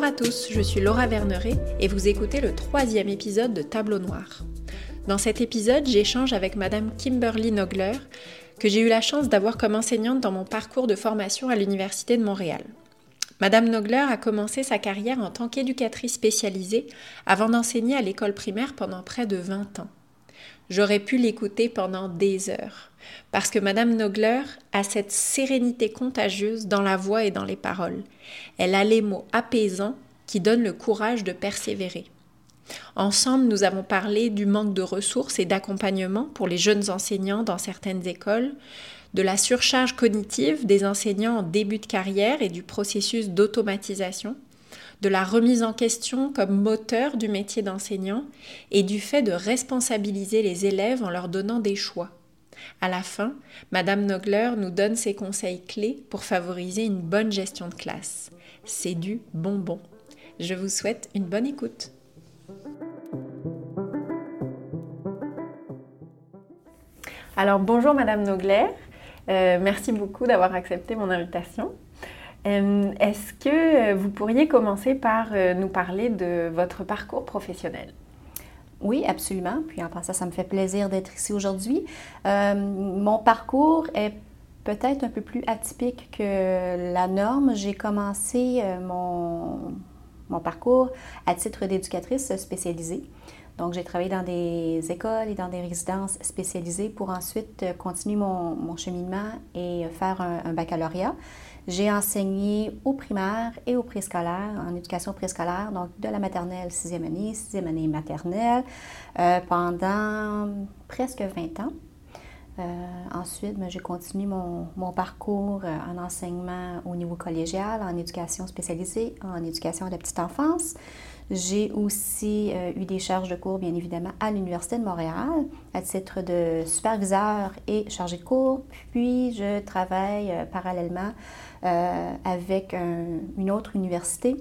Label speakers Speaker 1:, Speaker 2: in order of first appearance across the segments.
Speaker 1: Bonjour à tous, je suis Laura Verneret et vous écoutez le troisième épisode de Tableau Noir. Dans cet épisode, j'échange avec Madame Kimberly Nogler, que j'ai eu la chance d'avoir comme enseignante dans mon parcours de formation à l'Université de Montréal. Madame Nogler a commencé sa carrière en tant qu'éducatrice spécialisée avant d'enseigner à l'école primaire pendant près de 20 ans. J'aurais pu l'écouter pendant des heures, parce que Madame Nogler a cette sérénité contagieuse dans la voix et dans les paroles. Elle a les mots apaisants qui donnent le courage de persévérer. Ensemble, nous avons parlé du manque de ressources et d'accompagnement pour les jeunes enseignants dans certaines écoles, de la surcharge cognitive des enseignants en début de carrière et du processus d'automatisation, de la remise en question comme moteur du métier d'enseignant et du fait de responsabiliser les élèves en leur donnant des choix. À la fin, Madame Nogler nous donne ses conseils clés pour favoriser une bonne gestion de classe. C'est du bonbon. Je vous souhaite une bonne écoute. Alors bonjour Madame Nogler, euh, merci beaucoup d'avoir accepté mon invitation. Euh, est-ce que vous pourriez commencer par euh, nous parler de votre parcours professionnel?
Speaker 2: Oui, absolument. Puis en passant, ça me fait plaisir d'être ici aujourd'hui. mon parcours est peut-être un peu plus atypique que la norme. J'ai commencé mon, mon, parcours à titre d'éducatrice spécialisée. Donc, j'ai travaillé dans des écoles et dans des résidences spécialisées pour ensuite continuer mon, mon cheminement et faire un baccalauréat. J'ai enseigné au primaire et au préscolaire, en éducation préscolaire, donc de la maternelle sixième année, sixième année maternelle, euh, pendant presque 20 ans. Euh, ensuite, ben, j'ai continué mon, mon parcours euh, en enseignement au niveau collégial, en éducation spécialisée, en éducation à la petite enfance. J'ai aussi eu des charges de cours, bien évidemment, à l'Université de Montréal, à titre de superviseur et chargé de cours. Puis, je travaille parallèlement euh, avec une autre université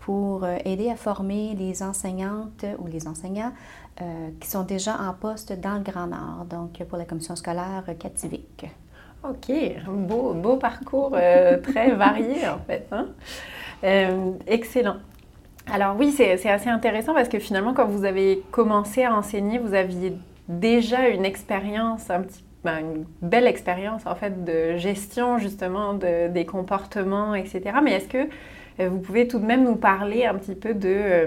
Speaker 2: pour euh, aider à former les enseignantes ou les enseignants euh, qui sont déjà en poste dans le Grand Nord, donc pour la commission scolaire Cativic.
Speaker 1: OK, beau, beau parcours très varié en fait. Hein. excellent. Alors oui, c'est assez intéressant parce que finalement, quand vous avez commencé à enseigner, vous aviez déjà une expérience un petit ben, une belle expérience en fait de gestion justement de, des comportements, etc. Mais est-ce que euh, vous pouvez tout de même nous parler un petit peu de euh,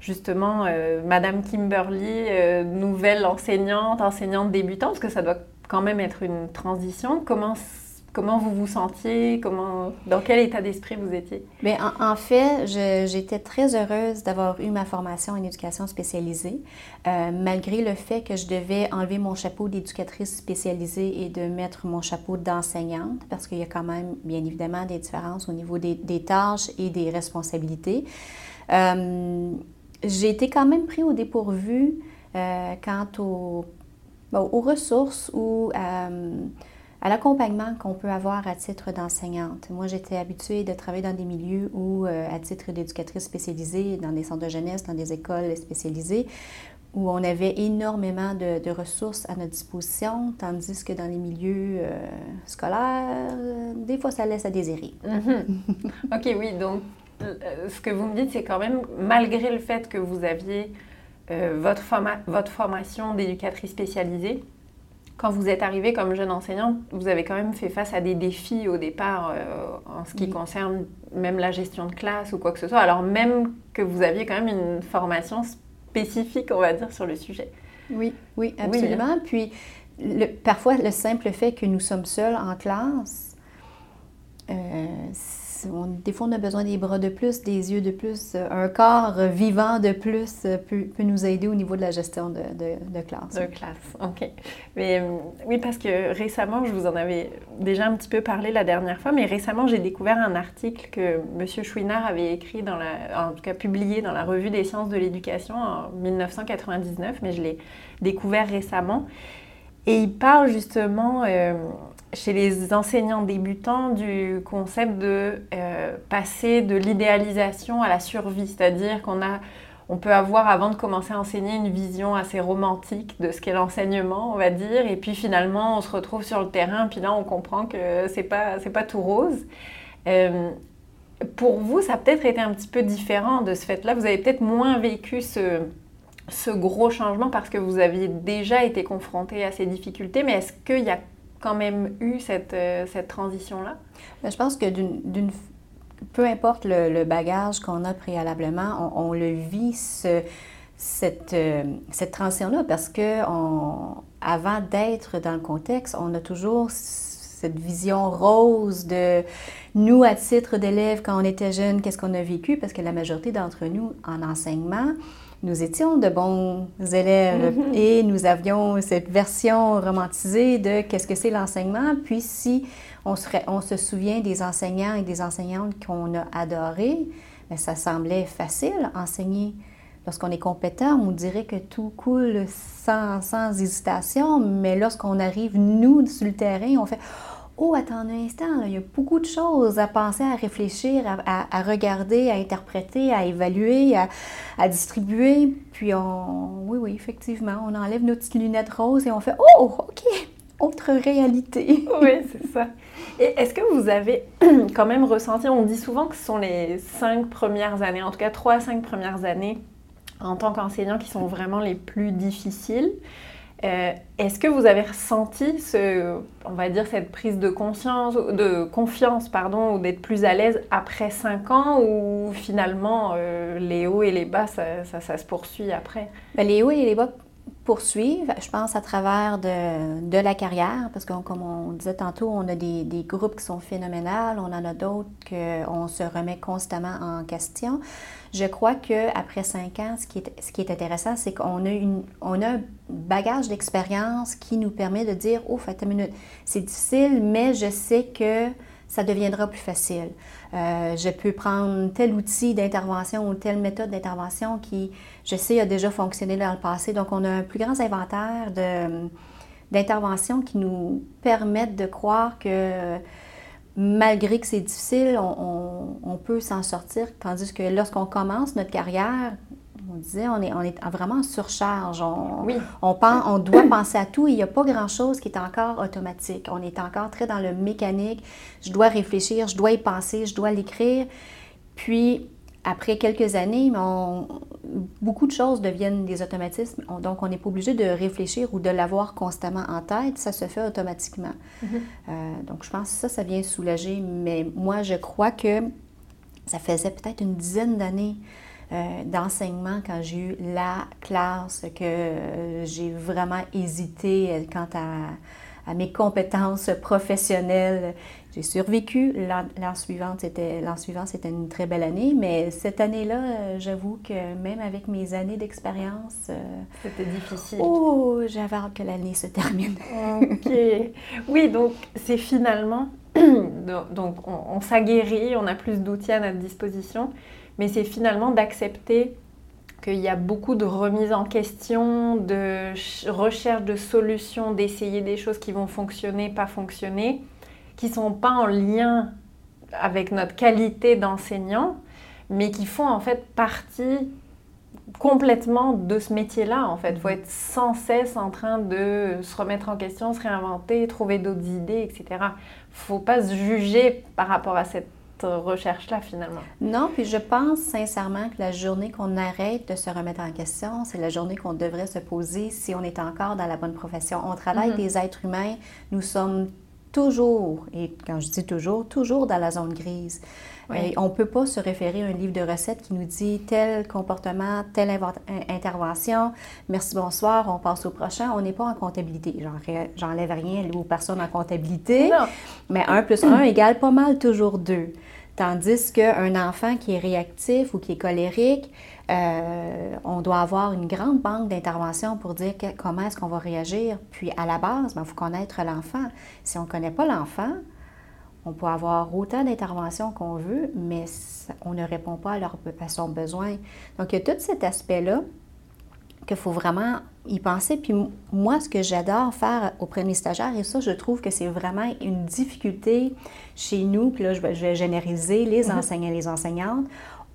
Speaker 1: justement euh, Madame Kimberly, nouvelle enseignante, enseignante débutante, parce que ça doit quand même être une transition. Comment Comment vous vous sentiez? Comment, dans quel état d'esprit vous étiez?
Speaker 2: Bien, en, fait, j'étais très heureuse d'avoir eu ma formation en éducation spécialisée, euh, malgré le fait que je devais enlever mon chapeau d'éducatrice spécialisée et de mettre mon chapeau d'enseignante, parce qu'il y a quand même, bien évidemment, des différences au niveau des, tâches et des responsabilités. Euh, j'ai été quand même pris au dépourvu euh, quant aux, aux ressources ou à l'accompagnement qu'on peut avoir à titre d'enseignante. Moi, j'étais habituée de travailler dans des milieux où, euh, à titre d'éducatrice spécialisée, dans des centres de jeunesse, dans des écoles spécialisées, où on avait énormément de, ressources à notre disposition, tandis que dans les milieux euh, scolaires, des fois, ça laisse à désirer.
Speaker 1: Mm-hmm. OK, oui. Donc, euh, ce que vous me dites, c'est quand même, malgré le fait que vous aviez votre, votre formation d'éducatrice spécialisée, quand vous êtes arrivé comme jeune enseignante, vous avez quand même fait face à des défis au départ euh, en ce qui concerne même la gestion de classe ou quoi que ce soit, alors même que vous aviez quand même une formation spécifique, on va dire, sur le sujet.
Speaker 2: Oui, oui, absolument. Puis parfois, le simple fait que nous sommes seuls en classe, euh, des fois, on a besoin des bras de plus, des yeux de plus, euh, un corps vivant de plus euh, peut, nous aider au niveau de la gestion de, classe.
Speaker 1: De classe, OK. Mais euh, oui, parce que récemment, je vous en avais déjà un petit peu parlé la dernière fois, mais récemment, j'ai découvert un article que M. Chouinard avait écrit, en tout cas publié dans la Revue des sciences de l'éducation en 1999, mais je l'ai découvert récemment. Et il parle justement chez les enseignants débutants du concept de euh, passer de l'idéalisation à la survie, c'est-à-dire qu'on a on peut avoir avant de commencer à enseigner une vision assez romantique de ce qu'est l'enseignement, on va dire, et puis finalement on se retrouve sur le terrain, puis là on comprend que c'est pas pas tout rose. Euh, pour vous, ça a peut-être été un petit peu différent de ce fait-là. Vous avez peut-être moins vécu ce, ce gros changement parce que vous aviez déjà été confronté à ces difficultés, mais est-ce qu'il y a quand même eu cette, euh, cette transition-là?
Speaker 2: Ben, je pense que peu importe le, bagage qu'on a préalablement, on, le vit cette, euh, cette transition-là parce que avant d'être dans le contexte, on a toujours cette vision rose de nous, à titre d'élèves, quand on était jeunes, qu'est-ce qu'on a vécu, parce que la majorité d'entre nous, en enseignement, nous étions de bons élèves mm-hmm. et nous avions cette version romantisée de qu'est-ce que c'est l'enseignement. Puis si on se, on se souvient des enseignants et des enseignantes qu'on a adorés, bien, ça semblait facile enseigner. Lorsqu'on est compétent, on dirait que tout coule sans, sans hésitation, mais lorsqu'on arrive, nous, sur le terrain, on fait Oh, attends un instant, il y a beaucoup de choses à penser, à réfléchir, à, regarder, à interpréter, à évaluer, à, distribuer. Puis, on, oui, oui, effectivement, on enlève nos petites lunettes roses et on fait Oh, OK, autre réalité.
Speaker 1: oui, c'est ça. Et est-ce que vous avez quand même ressenti, on dit souvent que ce sont les cinq premières années, en tout cas trois cinq premières années en tant qu'enseignant qui sont vraiment les plus difficiles. Euh, est-ce que vous avez ressenti ce, on va dire cette prise de conscience, de confiance, pardon, ou d'être plus à l'aise après cinq ans, ou finalement euh, les hauts et les bas, ça, se poursuit après?
Speaker 2: Ben, Les hauts et les bas poursuivent, je pense, à travers de, la carrière, parce que comme on disait tantôt, on a des, des groupes qui sont phénoménales, on en a d'autres qu'on se remet constamment en question. Je crois qu'après cinq ans, ce qui est, ce qui est intéressant, c'est qu'on a, une, on a un bagage d'expérience qui nous permet de dire, oh, fait une minute, c'est difficile, mais je sais que ça deviendra plus facile. Euh, je peux prendre tel outil d'intervention ou telle méthode d'intervention qui, je sais, a déjà fonctionné dans le passé. Donc, on a un plus grand inventaire d'interventions qui nous permettent de croire que malgré que c'est difficile, on, peut s'en sortir. Tandis que lorsqu'on commence notre carrière, on disait, on est, on est vraiment en surcharge. On,
Speaker 1: oui.
Speaker 2: on, pense, on doit penser à tout. Il n'y a pas grand-chose qui est encore automatique. On est encore très dans le mécanique. Je dois réfléchir, je dois y penser, je dois l'écrire. Puis, après quelques années, beaucoup de choses deviennent des automatismes. donc, on n'est pas obligé de réfléchir ou de l'avoir constamment en tête. Ça se fait automatiquement. Mm-hmm. Euh, donc, je pense que ça, ça vient soulager. Mais moi, je crois que ça faisait peut-être une dizaine d'années euh, d'enseignement quand j'ai eu la classe que euh, j'ai vraiment hésité quant à à mes compétences professionnelles. J'ai survécu. L'an suivant, c'était une très belle année, mais cette année-là, euh, j'avoue que même avec mes années d'expérience, euh,
Speaker 1: c'était difficile.
Speaker 2: Oh, j'avais hâte que l'année se termine.
Speaker 1: ok. Oui, donc c'est finalement donc on, on s'aguerrit, on a plus d'outils à notre disposition, mais c'est finalement d'accepter qu'il y a beaucoup de remise en question, de recherche de solutions, d'essayer des choses qui vont fonctionner, pas fonctionner, qui ne sont pas en lien avec notre qualité d'enseignant, mais qui font en fait partie complètement de ce métier-là. En fait, il faut être sans cesse en train de se remettre en question, se réinventer, trouver d'autres idées, etc. Il ne faut pas se juger par rapport à cette recherche-là, finalement?
Speaker 2: Non, puis je pense sincèrement que la journée qu'on arrête de se remettre en question, c'est la journée qu'on devrait se poser si on est encore dans la bonne profession. On travaille mm-hmm. des êtres humains, nous sommes toujours, et quand je dis toujours, toujours dans la zone grise. on ne peut pas se référer à un livre de recettes qui nous dit tel comportement, telle intervention, merci, bonsoir, on passe au prochain. On n'est pas en comptabilité. J'enlève rien aux personnes en comptabilité. Mais 1 plus 1 égale pas mal toujours 2. Tandis qu'un enfant qui est réactif ou qui est colérique, euh, on doit avoir une grande banque d'intervention pour dire comment est-ce qu'on va réagir. Puis à la base, il ben, faut connaître l'enfant. Si on ne connaît pas l'enfant, on peut avoir autant d'interventions qu'on veut, mais on ne répond pas à, à son besoin. Donc il y a tout cet aspect-là qu'il faut vraiment y penser. Puis moi, ce que j'adore faire auprès de mes stagiaires, et ça, je trouve que c'est vraiment une difficulté chez nous, puis là, je vais, généraliser les mhm. enseignants et les enseignantes.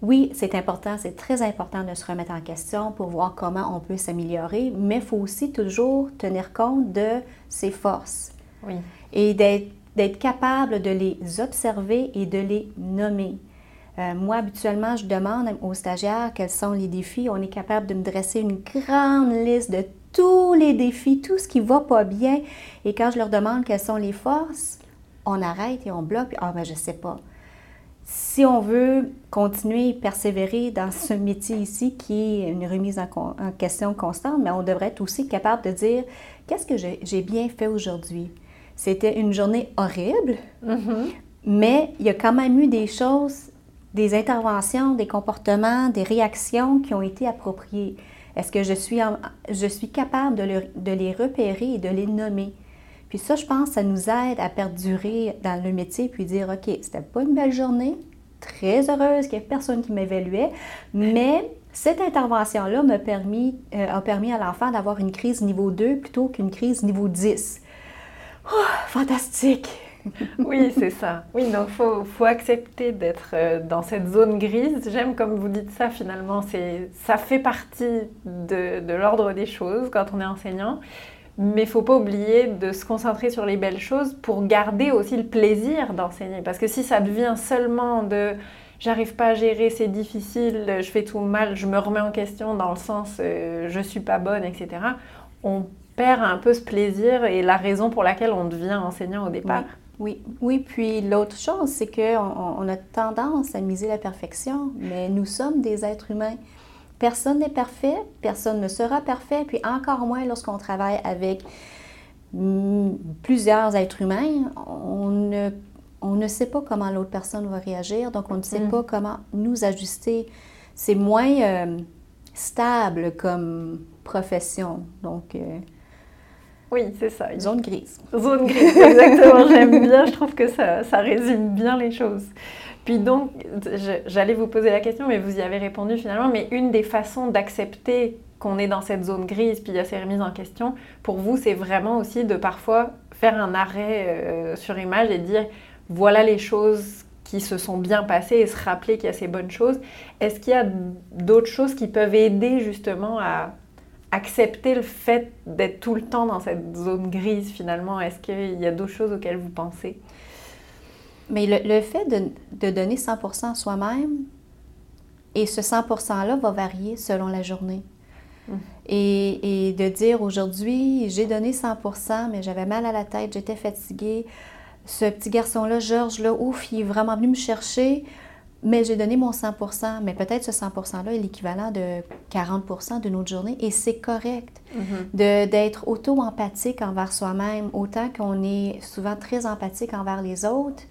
Speaker 2: Oui, c'est important, c'est très important de se remettre en question pour voir comment on peut s'améliorer, mais il faut aussi toujours tenir compte de ses forces.
Speaker 1: Oui.
Speaker 2: Et d'être capable de les observer et de les nommer. Euh, moi, habituellement, je demande aux stagiaires quels sont les défis. On est capable de me dresser une grande liste de tous les défis, tout ce qui va pas bien. Et quand je leur demande quelles sont les forces, on arrête et on bloque. Ah, ben, je sais pas. Si on veut continuer et persévérer dans ce métier ici, qui est une remise en, question constante, mais on devrait être aussi capable de dire qu'est-ce que j'ai bien fait aujourd'hui? C'était une journée horrible, mm-hmm. mais il y a quand même eu des choses, des interventions, des comportements, des réactions qui ont été appropriées. Est-ce que je suis, je suis capable de, de les repérer et de les nommer? Puis ça, je pense, ça nous aide à perdurer dans le métier, puis dire, OK, c'était pas une belle journée, très heureuse qu'il n'y ait personne qui m'évaluait, mais cette intervention-là m'a permis, euh, a permis à l'enfant d'avoir une crise niveau 2 plutôt qu'une crise niveau 10. fantastique!
Speaker 1: oui, c'est ça. Oui, donc faut, accepter d'être euh, dans cette zone grise. J'aime comme vous dites ça finalement, ça fait partie de, l'ordre des choses quand on est enseignant. Mais il faut pas oublier de se concentrer sur les belles choses pour garder aussi le plaisir d'enseigner. Parce que si ça devient seulement de j'arrive pas à gérer, c'est difficile, je fais tout mal, je me remets en question dans le sens euh, je suis pas bonne, etc., on perd un peu ce plaisir et la raison pour laquelle on devient enseignant au départ.
Speaker 2: Oui. Puis l'autre chose, c'est qu'on on a tendance à miser la perfection, mais nous sommes des êtres humains. Personne n'est parfait, personne ne sera parfait, puis encore moins lorsqu'on travaille avec plusieurs êtres humains, on ne, on ne sait pas comment l'autre personne va réagir, donc on ne sait mm. pas comment nous ajuster. C'est moins euh, stable comme profession. Donc, euh,
Speaker 1: oui, c'est ça.
Speaker 2: Zone grise.
Speaker 1: Zone grise, exactement. J'aime bien, je trouve que ça, ça résume bien les choses. Puis donc, j'allais vous poser la question, mais vous y avez répondu finalement, mais une des façons d'accepter qu'on est dans cette zone grise, puis il y a ces remises en question, pour vous, c'est vraiment aussi de parfois faire un arrêt euh, sur image et dire, voilà les choses qui se sont bien passées et se rappeler qu'il y a ces bonnes choses. Est-ce qu'il y a d'autres choses qui peuvent aider justement à accepter le fait d'être tout le temps dans cette zone grise finalement? Est-ce qu'il y a d'autres choses auxquelles vous pensez?
Speaker 2: Mais le, fait de, donner 100% soi-même, et ce 100%-là va varier selon la journée. Mm. Et, de dire aujourd'hui, j'ai donné 100%, mais j'avais mal à la tête, j'étais fatiguée. Ce petit garçon-là, Georges, là, ouf, il est vraiment venu me chercher, mais j'ai donné mon 100%. Mais peut-être ce 100%-là est l'équivalent de 40% d'une autre journée, et c'est correct mm-hmm. d'être auto-empathique envers soi-même, autant qu'on est souvent très empathique envers les autres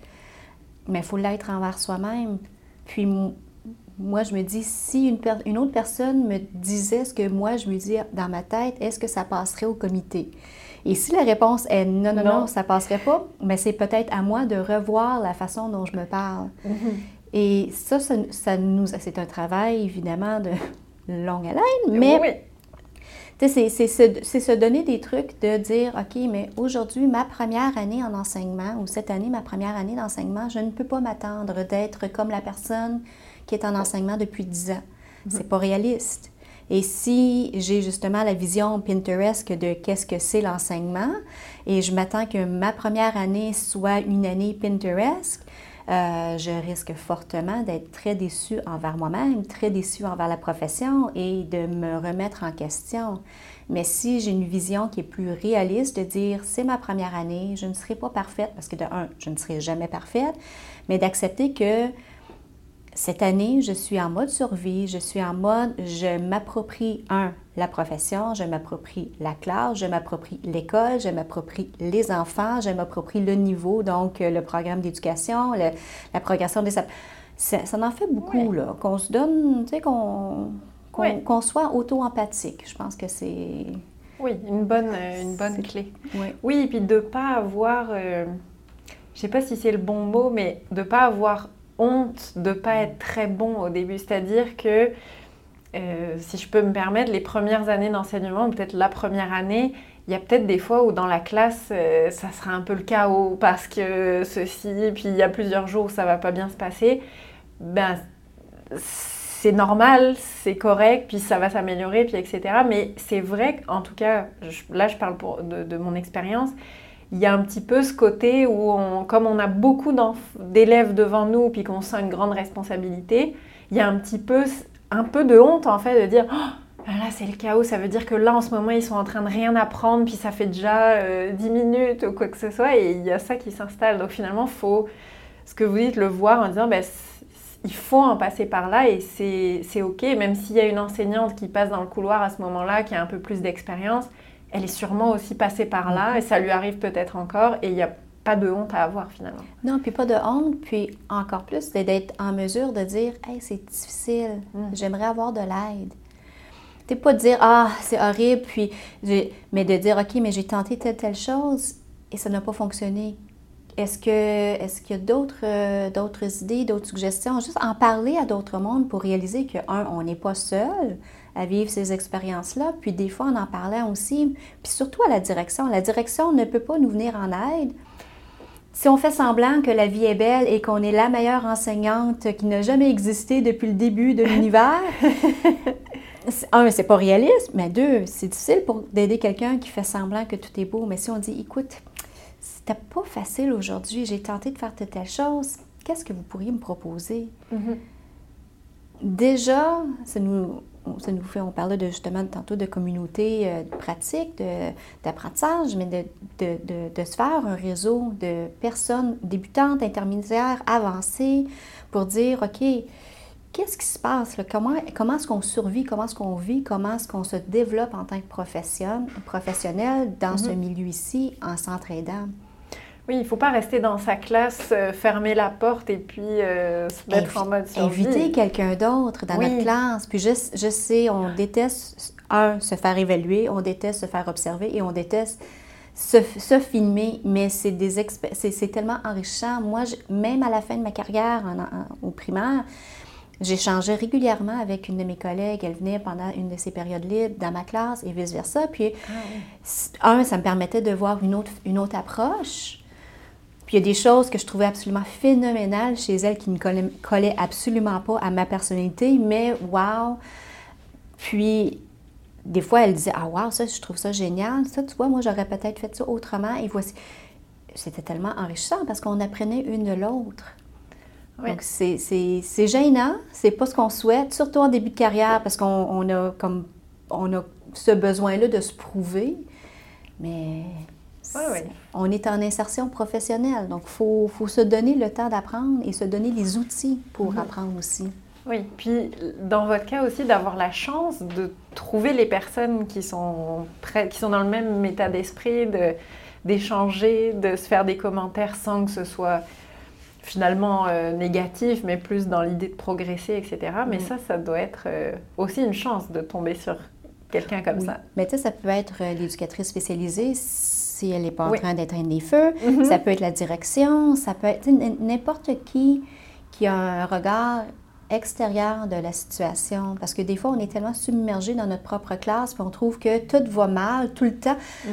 Speaker 2: mais il faut l'être envers soi-même. Puis moi, je me dis, si une, une, autre personne me disait ce que moi, je me dis dans ma tête, est-ce que ça passerait au comité? Et si la réponse est non, non, non, ça passerait pas, mais c'est peut-être à moi de revoir la façon dont je me parle. Mm-hmm. Et ça, ça, nous, c'est un travail évidemment de longue haleine, mais c'est se donner des trucs de dire, OK, mais aujourd'hui, ma première année en enseignement, ou cette année, ma première année d'enseignement, je ne peux pas m'attendre d'être comme la personne qui est en enseignement depuis 10 ans. Mhm. C'est pas réaliste. Et si j'ai justement la vision Pinterest de qu'est-ce que c'est l'enseignement, et je m'attends que ma première année soit une année Pinterest, euh, je risque fortement d'être très déçue envers moi-même, très déçue envers la profession et de me remettre en question. Mais si j'ai une vision qui est plus réaliste, de dire c'est ma première année, je ne serai pas parfaite, parce que de un, je ne serai jamais parfaite, mais d'accepter que cette année, je suis en mode survie, je suis en mode, je m'approprie, un, la profession, je m'approprie la classe, je m'approprie l'école, je m'approprie les enfants, je m'approprie le niveau, donc euh, le programme d'éducation, la progression des... Ça, ça en fait beaucoup, là, qu'on se donne, tu sais, qu'on qu'on soit auto-empathique. Je pense que c'est...
Speaker 1: Oui, une bonne, euh, une bonne clé. Oui. oui, et puis de ne pas avoir, euh, je ne sais pas si c'est le bon mot, mais de ne pas avoir honte de pas être très bon au début. C'est-à-dire que, euh, si je peux me permettre, les premières années d'enseignement, peut-être la première année, il y a peut-être des fois où dans la classe, euh, ça sera un peu le chaos parce que ceci, puis il y a plusieurs jours où ça va pas bien se passer. Ben, c'est normal, c'est correct, puis ça va s'améliorer, puis etc. Mais c'est vrai qu'en tout cas, là je parle pour, de mon expérience, il y a un petit peu ce côté où, comme on a beaucoup d'élèves devant nous, puis qu'on sent une grande responsabilité, il y a un petit peu, un peu de honte en fait de dire oh, ah là c'est le chaos, ça veut dire que là en ce moment ils sont en train de rien apprendre, puis ça fait déjà 10 euh, minutes ou quoi que ce soit, et il y a ça qui s'installe. Donc finalement, faut, ce que vous dites, le voir en disant, ben, il faut en passer par là et c'est OK, même s'il y a une enseignante qui passe dans le couloir à ce moment-là, qui a un peu plus d'expérience, elle est sûrement aussi passée par là et ça lui arrive peut-être encore et il n'y a pas de honte à avoir finalement.
Speaker 2: Non, puis pas de honte, puis encore plus, c'est d'être en mesure de dire Hey, c'est difficile, mm. j'aimerais avoir de l'aide. C'est pas de dire Ah, c'est horrible, puis mais de dire OK, mais j'ai tenté telle, telle chose et ça n'a pas fonctionné. Est-ce que est-ce qu'il y a d'autres euh, d'autres idées, d'autres suggestions? Juste en parler à d'autres mondes pour réaliser que, un, on n'est pas seul à vivre ces expériences-là, puis des fois en en parlant aussi, puis surtout à la direction. La direction ne peut pas nous venir en aide. Si on fait semblant que la vie est belle et qu'on est la meilleure enseignante qui n'a jamais existé depuis le début de l'univers, un, c'est pas réaliste, mais deux, c'est difficile pour d'aider quelqu'un qui fait semblant que tout est beau. Mais si on dit, écoute, c'était pas facile aujourd'hui, j'ai tenté de faire telle, telle chose, qu'est-ce que vous pourriez me proposer? Mm-hmm. Déjà, ça nous, ça nous fait, on parlait de, justement tantôt de communauté euh, de pratique, d'apprentissage, mais de, de, se faire un réseau de personnes débutantes, intermédiaires, avancées, pour dire, OK, qu'est-ce qui se passe? Là? Comment, comment est-ce qu'on survit? Comment est-ce qu'on vit? Comment est-ce qu'on se développe en tant que professionnel dans ce mm-hmm. milieu ici en s'entraidant?
Speaker 1: Oui, il ne faut pas rester dans sa classe, euh, fermer la porte et puis euh, se mettre en mode survie.
Speaker 2: Inviter quelqu'un d'autre dans notre classe. Puis je, je, sais, on déteste, un, se faire évaluer, on déteste se faire observer et on déteste se, se filmer, mais c'est des c'est tellement enrichissant. Moi, même à la fin de ma carrière en, au primaire, J'échangeais régulièrement avec une de mes collègues. Elle venait pendant une de ses périodes libres dans ma classe et vice-versa. Puis, ah un, ça me permettait de voir une autre, une autre approche. Puis il y a des choses que je trouvais absolument phénoménales chez elle qui ne collaient, absolument pas à ma personnalité, mais wow! Puis des fois, elle disait Ah, wow, ça, je trouve ça génial. Ça, tu vois, moi, j'aurais peut-être fait ça autrement. Et voici. C'était tellement enrichissant parce qu'on apprenait une de l'autre. Donc, c'est gênant, c'est pas ce qu'on souhaite, surtout en début de carrière, parce qu'on a comme on a ce besoin-là de se prouver. Mais on est en insertion professionnelle, donc il faut, faut, se donner le temps d'apprendre et se donner les outils pour mhm. apprendre aussi.
Speaker 1: Oui, puis dans votre cas aussi, d'avoir la chance de trouver les personnes qui sont, qui sont dans le même état d'esprit, d'échanger, de, se faire des commentaires sans que ce soit finalement euh, négatif, mais plus dans l'idée de progresser, etc. Mais ça, ça doit être euh, aussi une chance de tomber sur quelqu'un comme ça.
Speaker 2: Mais tu sais, ça peut être euh, l'éducatrice spécialisée si elle n'est pas en train d'éteindre des feux. Mm-hmm. Ça peut être la direction, ça peut être n'importe qui qui a un regard extérieur de la situation. Parce que des fois, on est tellement submergé dans notre propre classe, puis on trouve que tout va mal tout le temps. Mm.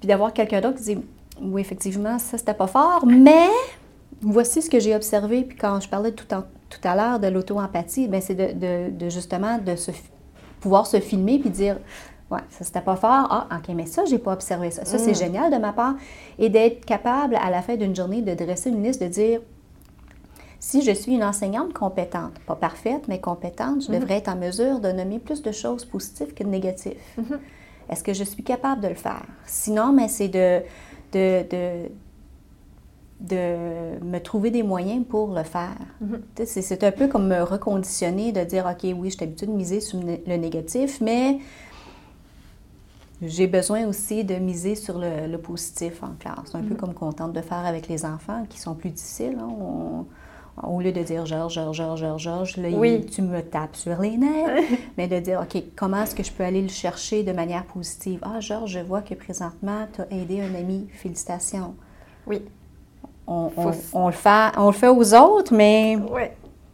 Speaker 2: Puis d'avoir quelqu'un d'autre qui dit Oui, effectivement, ça, c'était pas fort, mais voici ce que j'ai observé. Puis quand je parlais tout, tout à l'heure de l'auto-empathie, ben, c'est de, de, justement de se, pouvoir se filmer puis dire Ouais, ça c'était pas fort. Ah, ok, mais ça, j'ai pas observé ça. Ça, c'est mm. génial de ma part. Et d'être capable, à la fin d'une journée, de dresser une liste, de dire si je suis une enseignante compétente, pas parfaite, mais compétente, je mm-hmm. devrais être en mesure de nommer plus de choses positives que de négatives. Mm-hmm. Est-ce que je suis capable de le faire? Sinon, mais c'est de, de, de de me trouver des moyens pour le faire. Mm-hmm. C'est un peu comme me reconditionner, de dire, OK, oui, je suis habituée de miser sur le négatif, mais j'ai besoin aussi de miser sur le, positif en classe. C'est un peu mm-hmm. comme qu'on tente de faire avec les enfants qui sont plus difficiles. Hein. au lieu de dire Georges, Georges, Georges, Georges, là, tu me tapes sur les nerfs, mais de dire, OK, comment est-ce que je peux aller le chercher de manière positive? Ah, Georges, je vois que présentement, tu as aidé un ami, félicitations.
Speaker 1: Oui
Speaker 2: on, le fait, on le fait aux autres, mais...
Speaker 1: Oui,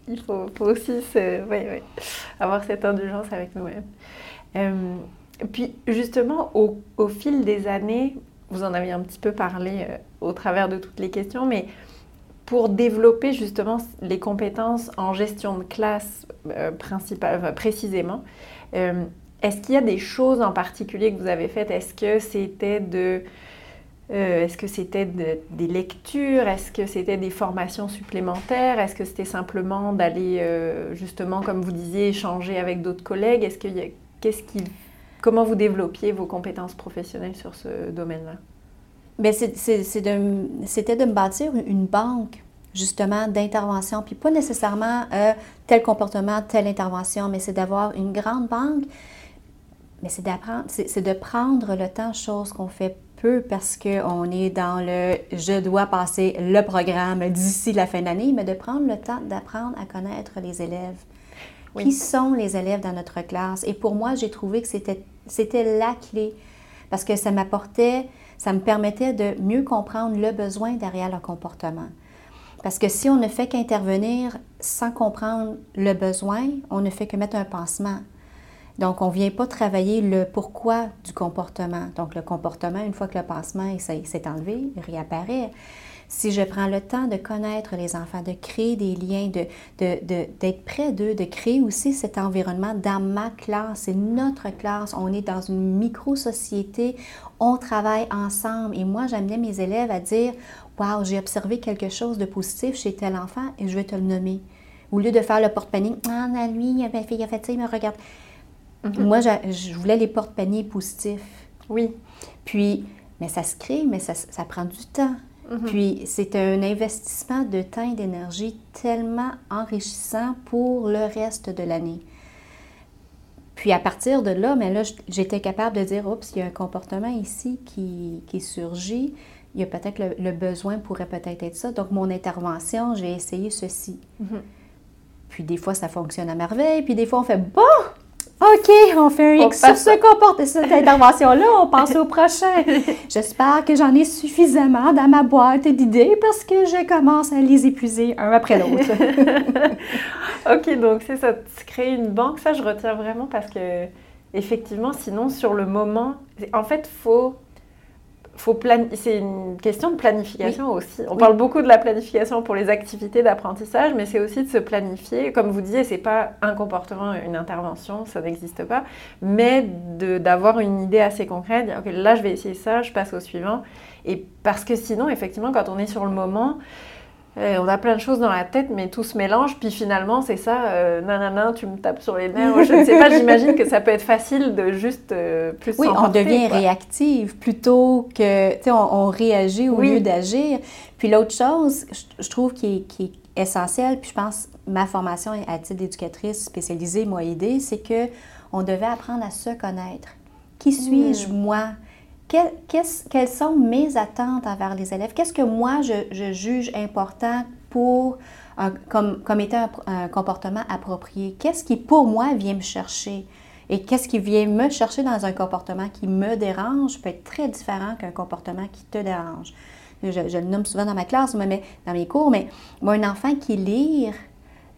Speaker 1: il faut, aussi avoir cette indulgence avec nous-mêmes. Euh, puis justement, au, fil des années, vous en avez un petit peu parlé euh, au travers de toutes les questions, mais pour développer justement les compétences en gestion de classe euh, précisément, est-ce qu'il y a des choses en particulier que vous avez faites? Est-ce que c'était de Euh, est-ce que c'était des lectures? Est-ce que c'était des formations supplémentaires? Est-ce que c'était simplement d'aller, euh, justement, comme vous disiez, échanger avec d'autres collègues? Est-ce que qu'est-ce qui, comment vous développiez vos compétences professionnelles sur ce domaine-là?
Speaker 2: Bien, c'était de, me bâtir une banque justement d'intervention, puis pas nécessairement euh, tel comportement, telle intervention, mais c'est d'avoir une grande banque, mais c'est d'apprendre, c'est de prendre le temps, chose qu'on fait peu parce qu'on est dans le je dois passer le programme d'ici la fin d'année, mais de prendre le temps d'apprendre à connaître les élèves. Qui sont les élèves dans notre classe? Et pour moi, j'ai trouvé que c'était, c'était la clé parce que ça m'apportait, ça me permettait de mieux comprendre le besoin derrière leur comportement. Parce que si on ne fait qu'intervenir sans comprendre le besoin, on ne fait que mettre un pansement. Donc, on ne vient pas travailler le pourquoi du comportement. Donc, le comportement, une fois que le pansement s'est enlevé, réapparaît. Si je prends le temps de connaître les enfants, de créer des liens, d'être près d'eux, de créer aussi cet environnement dans ma classe, c'est notre classe, on est dans une micro-société, on travaille ensemble. Et moi, j'amenais mes élèves à dire, Wow, j'ai observé quelque chose de positif chez tel enfant et je vais te le nommer. Au lieu de faire le porte-panier, ah, lui, il a fait, il a fait me regarde. Mhm. Moi, je, voulais les porte-paniers positifs.
Speaker 1: Oui.
Speaker 2: Puis, mais ça se crée, mais ça, prend du temps. Mhm. Puis, c'est un investissement de temps et d'énergie tellement enrichissant pour le reste de l'année. Puis à partir de là, mais là, j'étais capable de dire, oups, il y a un comportement ici qui, qui surgit il y a peut-être le, besoin pourrait peut-être être ça. Donc, mon intervention, j'ai essayé ceci. Mhm. Puis des fois, ça fonctionne à merveille. Puis des fois, on fait bon, OK, on fait un X sur ce comporte cette intervention-là, on passe au prochain. J'espère que j'en ai suffisamment dans ma boîte d'idées parce que je commence à les épuiser un après l'autre.
Speaker 1: OK, donc c'est ça, tu crées une banque, ça je retiens vraiment parce que effectivement, sinon sur le moment, en fait, il faut c'est une question de planification aussi. On parle beaucoup de la planification pour les activités d'apprentissage, mais c'est aussi de se planifier. Comme vous disiez, c'est pas un comportement, une intervention, ça n'existe pas, mais d'avoir une idée assez concrète. Ok, là je vais essayer ça, je passe au suivant. Et parce que sinon, effectivement, quand on est sur le moment, euh, on a plein de choses dans la tête, mais tout se mélange. Puis finalement, c'est ça, euh, nanana, tu me tapes sur les nerfs. Je ne sais pas, j'imagine que ça peut être facile de juste euh, plus
Speaker 2: Oui, on devient réactive plutôt que, tu sais, on, réagit au lieu d'agir. Puis l'autre chose, je, trouve qui est, qui est essentielle, puis je pense ma formation à titre d'éducatrice spécialisée m'a aidée, c'est que on devait apprendre à se connaître. Qui suis-je, hmm. moi? Quelles sont mes attentes envers les élèves? Qu'est-ce que moi, je, juge important pour, comme, comme étant un, comportement approprié? Qu'est-ce qui, pour moi, vient me chercher? Et qu'est-ce qui vient me chercher dans un comportement qui me dérange peut être très différent qu'un comportement qui te dérange. Je, le nomme souvent dans ma classe, mais dans mes cours, mais un enfant qui lit,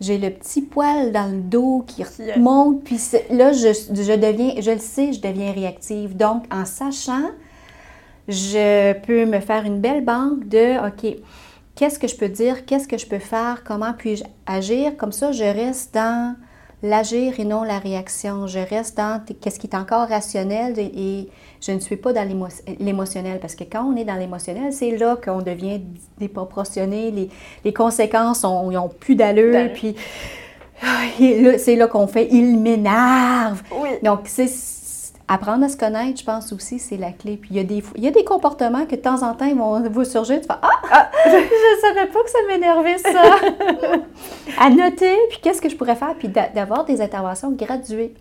Speaker 2: j'ai le petit poil dans le dos qui remonte, puis là, je, je, deviens, je le sais, je deviens réactive. Donc, en sachant, je peux me faire une belle banque de, OK, qu'est-ce que je peux dire, qu'est-ce que je peux faire, comment puis-je agir? Comme ça, je reste dans l'agir et non la réaction. Je reste dans qu'est-ce qui est encore rationnel et, je ne suis pas dans l'émotionnel. Parce que quand on est dans l'émotionnel, c'est là qu'on devient déproportionné. Les, les conséquences n'ont plus d'allure. Puis c'est là qu'on fait il m'énerve. Donc, c'est apprendre à se connaître, je pense aussi, c'est la clé. Puis il y, a des, il y a des comportements que de temps en temps, ils vont vous surgir. Tu fais Ah, ah je ne savais pas que ça m'énervait, ça. à noter, puis qu'est-ce que je pourrais faire, puis d'avoir des interventions graduées.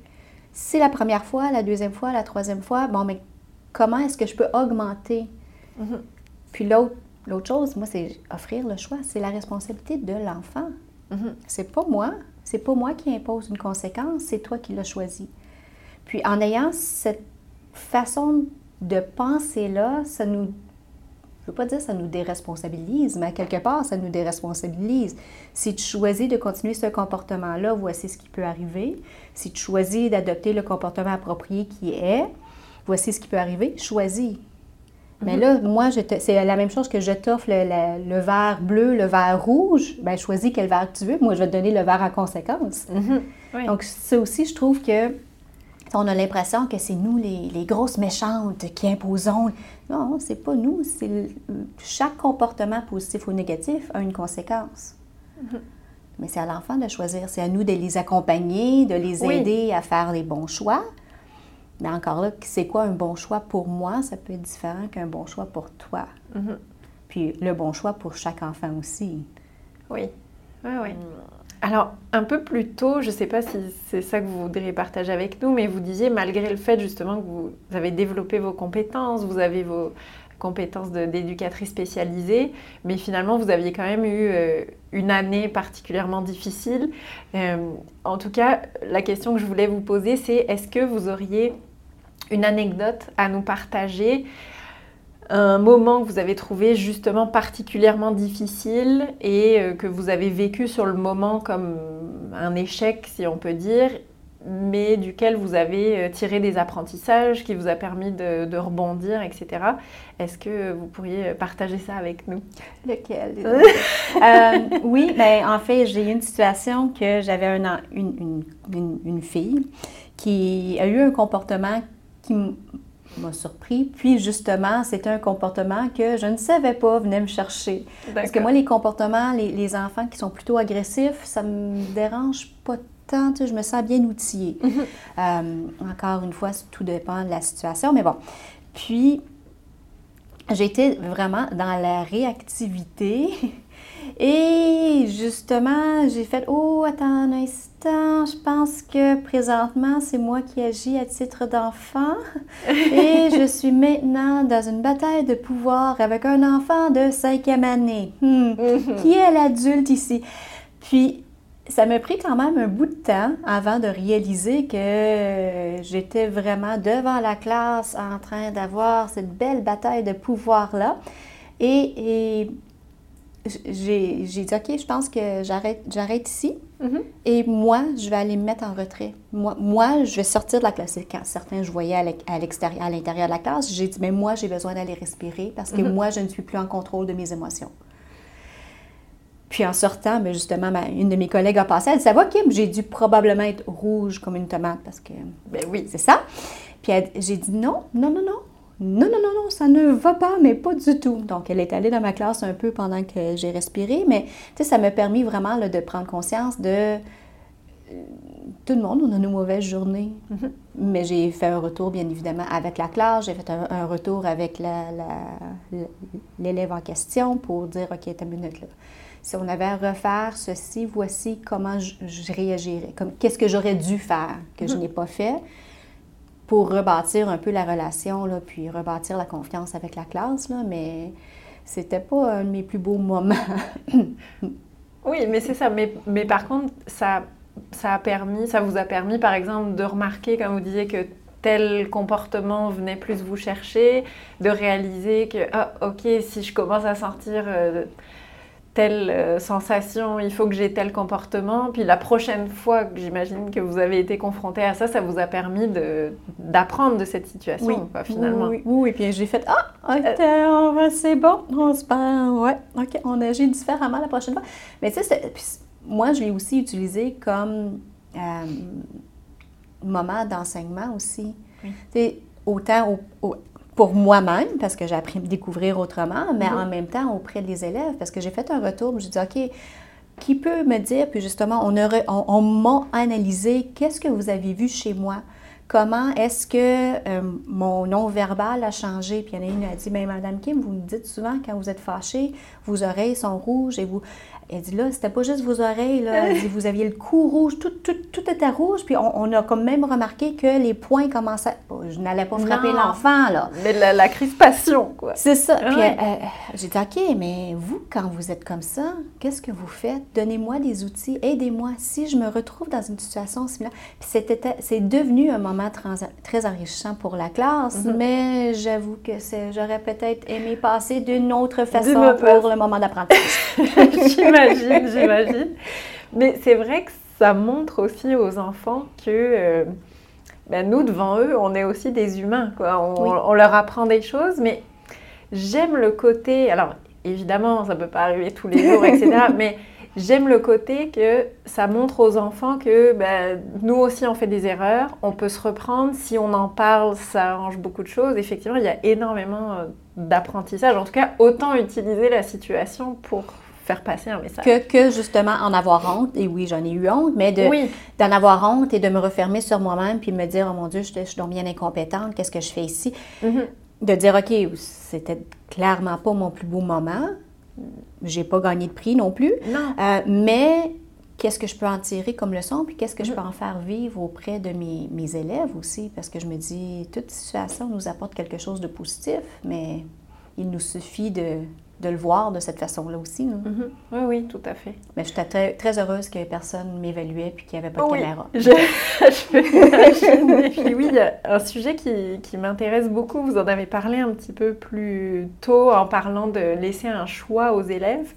Speaker 2: Si la première fois, la deuxième fois, la troisième fois, bon, mais comment est-ce que je peux augmenter? Mm-hmm. Puis l'autre, l'autre chose, moi, c'est offrir le choix. C'est la responsabilité de l'enfant. Mm-hmm. C'est pas moi. C'est pas moi qui impose une conséquence, c'est toi qui l'as choisi. Puis en ayant cette façon de penser-là, ça nous, je ne veux pas dire ça nous déresponsabilise, mais quelque part, ça nous déresponsabilise. Si tu choisis de continuer ce comportement-là, voici ce qui peut arriver. Si tu choisis d'adopter le comportement approprié qui est, voici ce qui peut arriver, choisis. Mais mhm. là, moi, c'est la même chose que je t'offre le, verre bleu, le verre rouge. Bien, choisis quel verre tu veux. Moi, je vais te donner le verre en conséquence. Mhm. Donc, ça aussi, je trouve que on a l'impression que c'est nous les, grosses méchantes qui imposons. Non, c'est pas nous. C'est chaque comportement positif ou négatif a une conséquence. Mm-hmm. Mais c'est à l'enfant de choisir. C'est à nous de les accompagner, de les aider à faire les bons choix. Mais encore là, c'est quoi un bon choix pour moi? Ça peut être différent qu'un bon choix pour toi. Mm-hmm. Puis le bon choix pour chaque enfant aussi.
Speaker 1: Oui, oui, oui. Alors, un peu plus tôt, je ne sais pas si c'est ça que vous voudriez partager avec nous, mais vous disiez, malgré le fait justement que vous avez développé vos compétences, vous avez vos compétences d'éducatrice spécialisée, mais finalement, vous aviez quand même eu euh, une année particulièrement difficile. Euh, en tout cas, la question que je voulais vous poser, c'est est-ce que vous auriez une anecdote à nous partager un moment que vous avez trouvé justement particulièrement difficile et euh, que vous avez vécu sur le moment comme un échec, si on peut dire, mais duquel vous avez euh, tiré des apprentissages, qui vous a permis de, rebondir, etc. Est-ce que vous pourriez partager ça avec nous?
Speaker 2: Lequel? euh, oui, mais ben, en fait, j'ai eu une situation que j'avais une, une, une, une, fille qui a eu un comportement qui m'a surpris. Puis justement, c'était un comportement que je ne savais pas venait me chercher. Parce que moi, les comportements, les, enfants qui sont plutôt agressifs, ça me dérange pas tant. je me sens bien outillée. Mhm. Euh, encore une fois, tout dépend de la situation, mais bon. Puis, été vraiment dans la réactivité. Et justement, j'ai fait Oh, attends un instant, je pense que présentement, c'est moi qui agis à titre d'enfant. Et je suis maintenant dans une bataille de pouvoir avec un enfant de cinquième année. Hmm. Mhm. Qui est l'adulte ici? Puis, ça m'a pris quand même un bout de temps avant de réaliser que j'étais vraiment devant la classe en train d'avoir cette belle bataille de pouvoir-là. Et, et j'ai dit, OK, je pense que j'arrête ici. Mm-hmm. Et moi, je vais aller me mettre en retrait. Moi, moi, je vais sortir de la classe. Quand certains, je voyais à l'extérieur, à l'intérieur de la classe, j'ai dit, mais moi, j'ai besoin d'aller respirer parce que mm-hmm. moi, je ne suis plus en contrôle de mes émotions. Puis en sortant, bien justement, une de mes collègues a passé, elle dit, ça va, Kim? J'ai dû probablement être rouge comme une tomate parce que, ben oui, c'est ça. Puis j'ai dit, non, non, non, non, non, non, non, ça ne va pas, mais pas du tout. Donc, elle est allée dans ma classe un peu pendant que j'ai respiré, mais ça m'a permis vraiment de prendre conscience de euh, tout le monde, on a nos mauvaises journées. Mm-hmm. Mais j'ai fait un retour, bien évidemment, avec la classe. J'ai fait un, retour avec l'élève en question pour dire, OK, ta minute là. Si on avait à refaire ceci, voici comment je, réagirais. Qu'est-ce que j'aurais dû faire que je mm-hmm. n'ai pas fait? Pour rebâtir un peu la relation, là, puis rebâtir la confiance avec la classe, là, mais c'était pas un de mes plus beaux moments.
Speaker 1: oui, mais c'est ça. Mais, mais par contre, ça, ça a permis, ça vous a permis, par exemple, de remarquer, comme vous disiez, que tel comportement venait plus vous chercher, de réaliser que, ah, ok, si je commence à sortir... Euh, telle euh, sensation, il faut que j'ai tel comportement. Puis la prochaine fois que j'imagine que vous avez été confronté à ça, ça vous a permis d'apprendre de, cette situation, finalement.
Speaker 2: Oui, oui, et puis j'ai fait Ah, euh, c'est bon, on se parle, ouais, OK, on agit différemment la prochaine fois. Mais tu sais, moi, je l'ai aussi utilisé comme euh, moment d'enseignement aussi. Oui. Autant au, pour moi-même, parce que j'ai appris à me découvrir autrement, mais mhm. en même temps auprès des élèves, parce que j'ai fait un retour, je dis, OK, qui peut me dire, puis justement, on, on, on m'a analysé, qu'est-ce que vous avez vu chez moi? Comment est-ce que euh, mon non-verbal a changé? Puis il y en a une qui a dit, mais Madame Kim, vous me dites souvent quand vous êtes fâchée, vos oreilles sont rouges et vous... Elle dit là, c'était pas juste vos oreilles, là. Elle dit, vous aviez le cou rouge, tout, tout, tout était rouge. Puis on, a quand même remarqué que les points commençaient. je n'allais pas frapper l'enfant, là.
Speaker 1: Mais la, la crispation, quoi.
Speaker 2: C'est ça. Puis j'ai dit, OK, mais vous, quand vous êtes comme ça, qu'est-ce que vous faites? Donnez-moi des outils, aidez-moi. Si je me retrouve dans une situation similaire. Puis c'est devenu un moment très enrichissant pour la classe, mm-hmm. mais j'avoue que j'aurais peut-être aimé passer d'une autre façon pour le moment d'apprentissage.
Speaker 1: j'imagine, j'imagine. Mais c'est vrai que ça montre aussi aux enfants que euh, ben, nous, devant eux, on est aussi des humains. Quoi. On, leur apprend des choses, mais j'aime le côté. Alors, évidemment, ça ne peut pas arriver tous les jours, etc. mais j'aime le côté que ça montre aux enfants que ben, nous aussi on fait des erreurs, on peut se reprendre, si on en parle, ça arrange beaucoup de choses. Effectivement, il y a énormément euh, d'apprentissage. En tout cas, autant utiliser la situation pour faire passer un message.
Speaker 2: Que, que justement en avoir honte, et oui, j'en ai eu honte, mais de, d'en avoir honte et de me refermer sur moi-même puis de me dire, oh mon Dieu, je, je suis donc bien incompétente, qu'est-ce que je fais ici? Mm-hmm. De dire, OK, c'était clairement pas mon plus beau moment, j'ai pas gagné de prix non plus,
Speaker 1: non.
Speaker 2: Euh, mais qu'est-ce que je peux en tirer comme leçon, puis qu'est-ce que je mm-hmm. peux en faire vivre auprès de mes, mes, élèves aussi, parce que je me dis, toute situation nous apporte quelque chose de positif, mais il nous suffit de, de le voir de cette façon-là aussi.
Speaker 1: Mm-hmm. Oui, oui, tout à fait.
Speaker 2: Mais j'étais très, très heureuse que personne m'évaluait puis qu'il n'y avait pas de caméra.
Speaker 1: Je, je puis oui, il y a un sujet qui, qui m'intéresse beaucoup. Vous en avez parlé un petit peu plus tôt en parlant de laisser un choix aux élèves.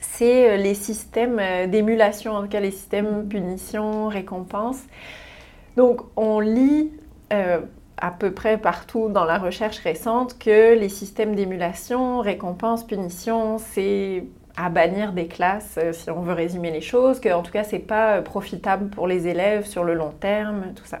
Speaker 1: C'est euh, les systèmes euh, d'émulation, en tout cas les systèmes punition, récompense. Donc on lit euh, à peu près partout dans la recherche récente que les systèmes d'émulation, récompense, punition, c'est à bannir des classes, euh, si on veut résumer les choses, que en tout cas c'est pas euh, profitable pour les élèves sur le long terme, tout ça.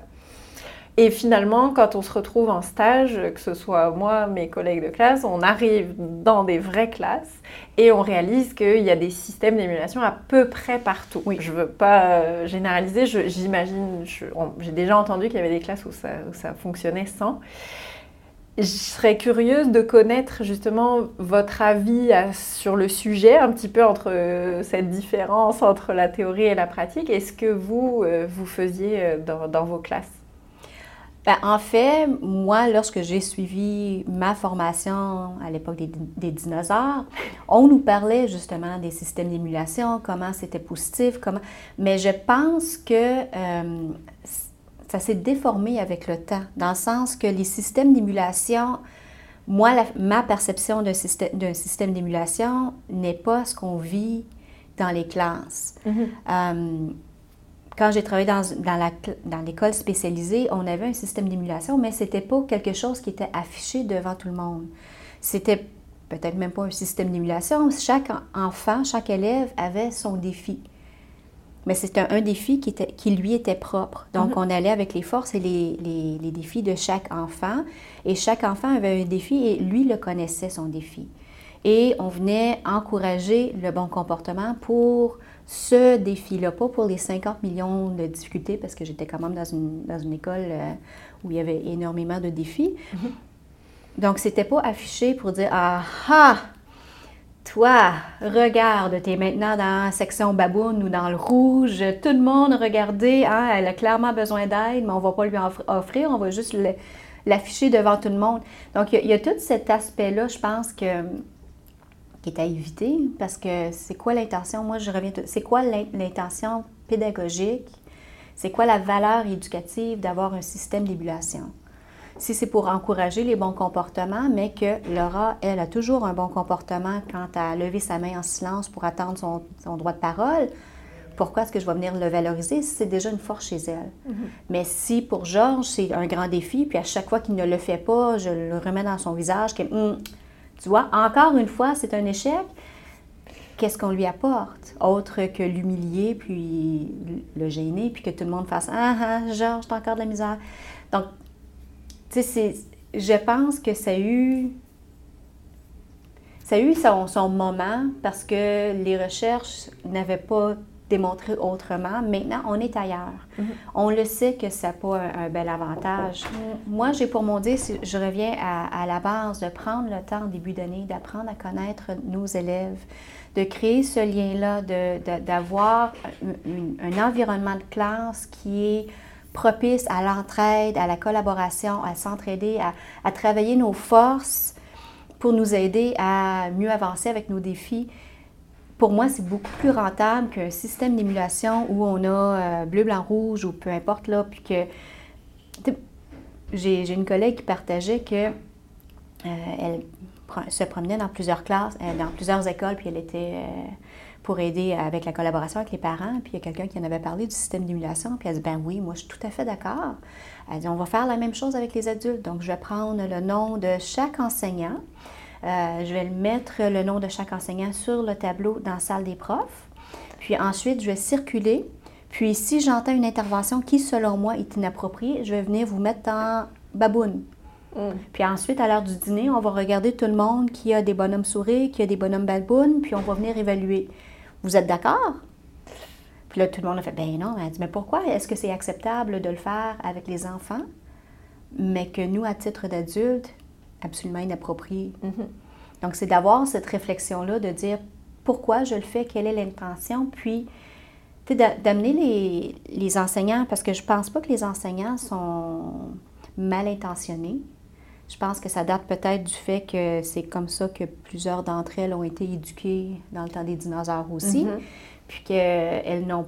Speaker 1: Et finalement, quand on se retrouve en stage, que ce soit moi, mes collègues de classe, on arrive dans des vraies classes et on réalise qu'il y a des systèmes d'émulation à peu près partout. Oui. Je ne veux pas euh, généraliser, j'imagine, j'ai déjà entendu qu'il y avait des classes où ça, où ça fonctionnait sans. Je serais curieuse de connaître justement votre avis sur le sujet, un petit peu entre euh, cette différence entre la théorie et la pratique. Est-ce que vous, euh, vous faisiez dans vos classes?
Speaker 2: Ben, en fait, moi, lorsque j'ai suivi ma formation à l'époque des, dinosaures, on nous parlait justement des systèmes d'émulation, comment c'était positif, comment. Mais je pense que euh, ça s'est déformé avec le temps, dans le sens que les systèmes d'émulation, moi, ma perception d'un système, système d'émulation n'est pas ce qu'on vit dans les classes. Mm-hmm. Euh, quand j'ai travaillé dans, dans l'école spécialisée, on avait un système d'émulation, mais ce n'était pas quelque chose qui était affiché devant tout le monde. C'était peut-être même pas un système d'émulation. Chaque enfant, chaque élève avait son défi. Mais c'était un, défi qui, était, qui lui était propre. Donc, mm-hmm. on allait avec les forces et les, les, les, défis de chaque enfant. Et chaque enfant avait un défi et lui le connaissait, son défi. Et on venait encourager le bon comportement pour ce défi-là, pas pour les 50 millions de difficultés, parce que j'étais quand même dans une, dans une école euh, où il y avait énormément de défis. Donc, -hmm. Donc, c'était pas affiché pour dire Ah ah, toi, regarde, tu es maintenant dans la section baboune ou dans le rouge. Tout le monde, regardez, hein, elle a clairement besoin d'aide, mais on va pas lui offrir, on va juste l'afficher devant tout le monde. Donc, il y, a tout cet aspect-là, je pense que est à éviter parce que c'est quoi l'intention? Moi, je reviens. C'est quoi l'intention pédagogique? C'est quoi la valeur éducative d'avoir un système d'émulation? Si c'est pour encourager les bons comportements, mais que Laura, elle, a toujours un bon comportement quand elle a levé sa main en silence pour attendre son, droit de parole, pourquoi est-ce que je vais venir le valoriser si c'est déjà une force chez elle? Mm-hmm. Mais si pour Georges, c'est un grand défi, puis à chaque fois qu'il ne le fait pas, je le remets dans son visage, que hum, tu vois, encore une fois, c'est un échec. Qu'est-ce qu'on lui apporte? Autre que l'humilier, puis le gêner, puis que tout le monde fasse Ah, ah, Georges, t'as encore de la misère. Donc, tu sais, je pense que ça a eu. Ça a eu son, son moment parce que les recherches n'avaient pas démontrer autrement. Maintenant, on est ailleurs. Mhm. On le sait que ça n'a pas un, bel avantage. Moi, j'ai pour mon dire, je reviens à, la base, de prendre le temps en début d'année, d'apprendre à connaître nos élèves, de créer ce lien-là, d'avoir un, environnement de classe qui est propice à l'entraide, à la collaboration, à s'entraider, à, à travailler nos forces pour nous aider à mieux avancer avec nos défis pour moi, c'est beaucoup plus rentable qu'un système d'émulation où on a euh, bleu, blanc, rouge ou peu importe, là, puis que... J'ai une collègue qui partageait que euh, elle se promenait dans plusieurs classes, euh, dans plusieurs écoles, puis elle était pour aider avec la collaboration avec les parents. Puis il y a quelqu'un qui en avait parlé du système d'émulation, puis elle dit Ben oui, moi je suis tout à fait d'accord. Elle dit On va faire la même chose avec les adultes. Donc je vais prendre le nom de chaque enseignant. Euh, je vais mettre le nom de chaque enseignant sur le tableau dans la salle des profs. Puis ensuite, je vais circuler. Puis si j'entends une intervention qui, selon moi, est inappropriée, je vais venir vous mettre en baboune. Mm. Puis ensuite, à l'heure du dîner, on va regarder tout le monde qui a des bonhommes souris, qui a des bonhommes babounes, puis on va venir évaluer. Vous êtes d'accord? Puis là, tout le monde a fait, ben non. Elle dit, mais pourquoi? Est-ce que c'est acceptable de le faire avec les enfants, mais que nous, à titre d'adultes, absolument inapproprié? Mm-hmm. Donc, c'est d'avoir cette réflexion-là, de dire pourquoi je le fais, quelle est l'intention, puis d'amener les, les, enseignants, parce que je pense pas que les enseignants sont mal intentionnés. Je pense que ça date peut-être du fait que c'est comme ça que plusieurs d'entre elles ont été éduquées dans le temps des dinosaures aussi, mm-hmm. puis qu'elles n'ont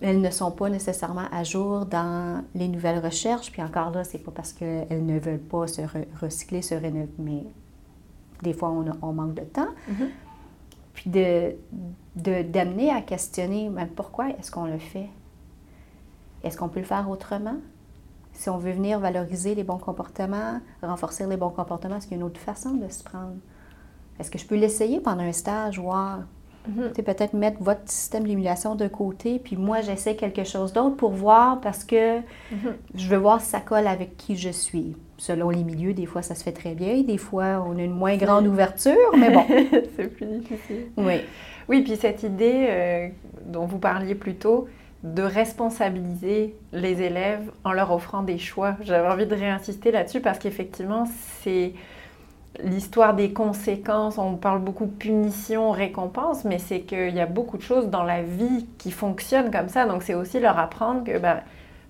Speaker 2: elles ne sont pas nécessairement à jour dans les nouvelles recherches. Puis encore là, c'est pas parce qu'elles ne veulent pas se recycler, se rénover, mais des fois, on, manque de temps. Mm-hmm. Puis de, d'amener à questionner mais pourquoi est-ce qu'on le fait? Est-ce qu'on peut le faire autrement? Si on veut venir valoriser les bons comportements, renforcer les bons comportements, est-ce qu'il y a une autre façon de se prendre? Est-ce que je peux l'essayer pendant un stage, voir? Mhm. Peut-être mettre votre système d'émulation de côté, puis moi, j'essaie quelque chose d'autre pour voir parce que mhm. je veux voir si ça colle avec qui je suis. Selon les milieux, des fois, ça se fait très bien, des fois, on a une moins grande ouverture, mais bon.
Speaker 1: C'est plus difficile.
Speaker 2: Oui.
Speaker 1: Oui, puis cette idée euh, dont vous parliez plus tôt, de responsabiliser les élèves en leur offrant des choix. J'avais envie de réinsister là-dessus parce qu'effectivement, c'est l'histoire des conséquences. On parle beaucoup de punition, récompense, mais c'est qu'il y a beaucoup de choses dans la vie qui fonctionnent comme ça. Donc, c'est aussi leur apprendre que bah,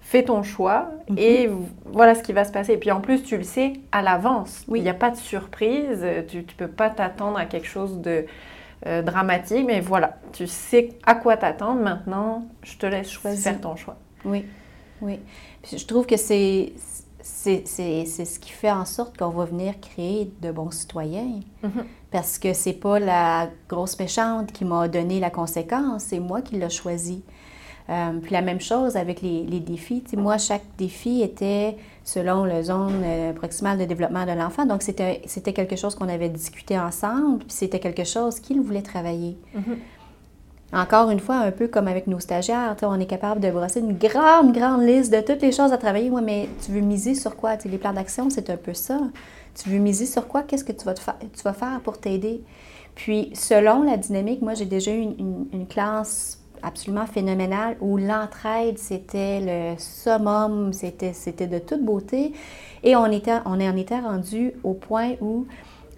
Speaker 1: fais ton choix mhm. et voilà ce qui va se passer. Et puis en plus, tu le sais à l'avance. Il n'y a pas de surprise. Tu ne peux pas t'attendre à quelque chose de euh, dramatique, mais voilà, tu sais à quoi t'attendre. Maintenant, je te laisse choisir faire ton choix.
Speaker 2: Oui, oui. je trouve que c'est c'est ce qui fait en sorte qu'on va venir créer de bons citoyens. Mm-hmm. Parce que c'est pas la grosse méchante qui m'a donné la conséquence, c'est moi qui l'ai choisi. Euh, puis la même chose avec les, les défis. moi, chaque défi était selon la zone euh, proximale de développement de l'enfant. Donc, c'était quelque chose qu'on avait discuté ensemble, puis c'était quelque chose qu'il voulait travailler. Mm-hmm. Encore une fois, un peu comme avec nos stagiaires, on est capable de brosser une grande, grande liste de toutes les choses à travailler. Oui, mais tu veux miser sur quoi? les plans d'action, c'est un peu ça. Tu veux miser sur quoi? Qu'est-ce que tu vas, faire pour t'aider? Puis, selon la dynamique, moi, j'ai déjà eu une classe absolument phénoménal où l'entraide, c'était le summum, c'était de toute beauté. Et on, était, on en était rendu au point où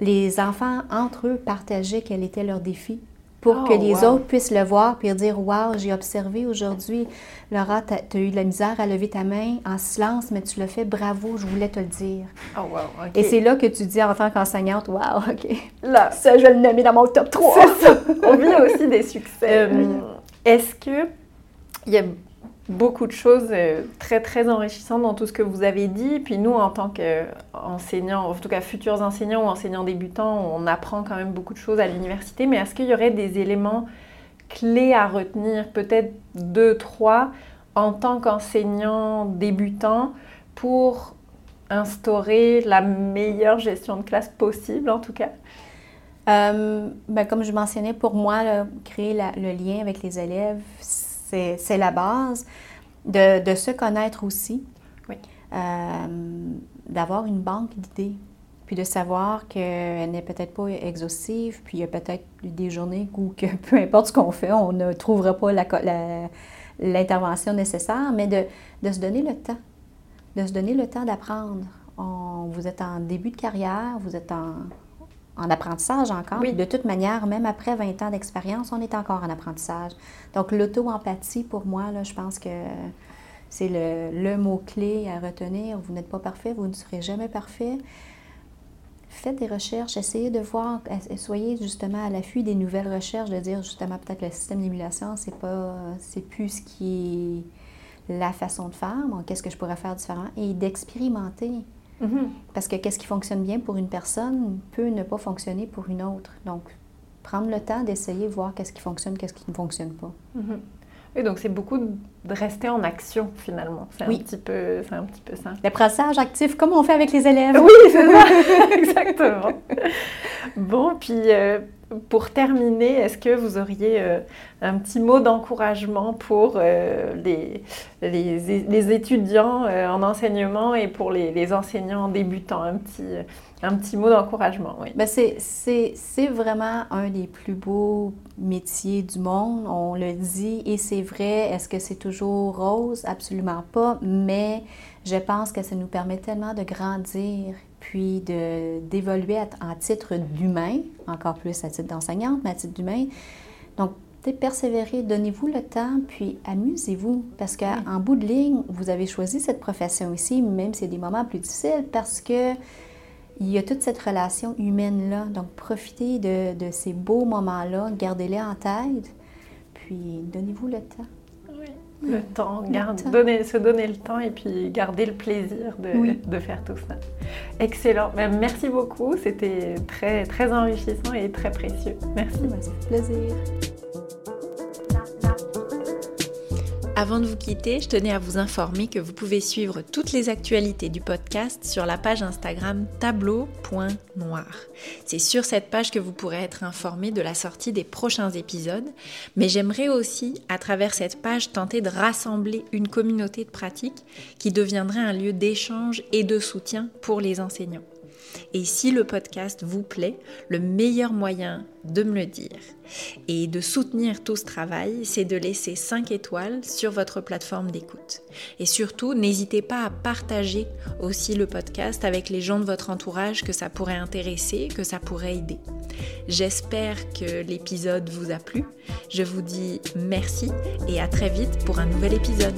Speaker 2: les enfants, entre eux, partageaient quel était leur défi pour oh, que les autres puissent le voir puis dire Wow, j'ai observé aujourd'hui, Laura, tu as, eu de la misère à lever ta main en silence, mais tu l'as fait, bravo, je voulais te le dire.
Speaker 1: Oh, wow,
Speaker 2: Et c'est là que tu dis en tant qu'enseignante Wow, OK. Là, ça, je vais le nommer dans mon top 3. Ça.
Speaker 1: On vit aussi des succès. Est-ce que il y a beaucoup de choses euh, très très enrichissantes dans tout ce que vous avez dit. Puis nous, en tant qu'enseignants, en tout cas futurs enseignants ou enseignants débutants, on apprend quand même beaucoup de choses à l'université. Mais est-ce qu'il y aurait des éléments clés à retenir, peut-être deux, trois, en tant qu'enseignant débutant pour instaurer la meilleure gestion de classe possible en tout cas?
Speaker 2: Euh, ben, comme je mentionnais, pour moi, créer le lien avec les élèves, c'est la base. De, de, se connaître aussi.
Speaker 1: Oui.
Speaker 2: Euh, d'avoir une banque d'idées. Puis de savoir qu'elle n'est peut-être pas exhaustive, puis il y a peut-être des journées où que, peu importe ce qu'on fait, on ne trouvera pas l'intervention nécessaire, mais de, de, se donner le temps. De se donner le temps d'apprendre. Vous êtes en début de carrière, vous êtes en, en apprentissage encore. De toute manière, même après 20 ans d'expérience, on est encore en apprentissage. Donc, l'auto-empathie, pour moi, là, je pense que c'est le, mot-clé à retenir. Vous n'êtes pas parfait, vous ne serez jamais parfait. Faites des recherches, essayez de voir, soyez justement à l'affût des nouvelles recherches, de dire justement peut-être le système d'émulation, c'est pas, c'est plus ce qui est la façon de faire, qu'est-ce que je pourrais faire différemment, et d'expérimenter. Mhm. Parce que qu'est-ce qui fonctionne bien pour une personne peut ne pas fonctionner pour une autre. Donc, prendre le temps d'essayer, voir qu'est-ce qui fonctionne, qu'est-ce qui ne fonctionne pas.
Speaker 1: Mhm. Oui, donc c'est beaucoup de rester en action finalement. C'est un, petit peu, un petit peu ça.
Speaker 2: L'apprentissage actif, comme on fait avec les élèves.
Speaker 1: Oui, c'est ça, exactement. bon, puis euh, pour terminer, est-ce que vous auriez euh, un petit mot d'encouragement pour euh, les, les, étudiants euh, en enseignement et pour les, enseignants débutants? Un petit, un petit mot d'encouragement, oui.
Speaker 2: Ben c'est vraiment un des plus beaux métiers du monde, on le dit, et c'est vrai. Est-ce que c'est toujours rose? Absolument pas, mais je pense que ça nous permet tellement de grandir puis d'évoluer en titre d'humain, encore plus à titre d'enseignante, mais à titre d'humain. Donc, persévérer, donnez-vous le temps, puis amusez-vous, parce qu'en bout de ligne, vous avez choisi cette profession ici, même si c'est des moments plus difficiles, parce que il y a toute cette relation humaine-là. Donc, profitez de, de ces beaux moments-là, gardez-les en tête, puis donnez-vous le temps
Speaker 1: le temps, garde, Donner, se donner le temps et puis garder le plaisir de, de faire tout ça. Excellent. Ben, merci beaucoup. C'était très, très enrichissant et très précieux. Merci.
Speaker 2: Plaisir.
Speaker 1: Avant de vous quitter, je tenais à vous informer que vous pouvez suivre toutes les actualités du podcast sur la page Instagram tableau.noir. C'est sur cette page que vous pourrez être informé de la sortie des prochains épisodes, mais j'aimerais aussi, à travers cette page, tenter de rassembler une communauté de pratique qui deviendrait un lieu d'échange et de soutien pour les enseignants. Et si le podcast vous plaît, le meilleur moyen de me le dire et de soutenir tout ce travail, c'est de laisser 5 étoiles sur votre plateforme d'écoute. Et surtout, n'hésitez pas à partager aussi le podcast avec les gens de votre entourage que ça pourrait intéresser, que ça pourrait aider. J'espère que l'épisode vous a plu. Je vous dis merci et à très vite pour un nouvel épisode.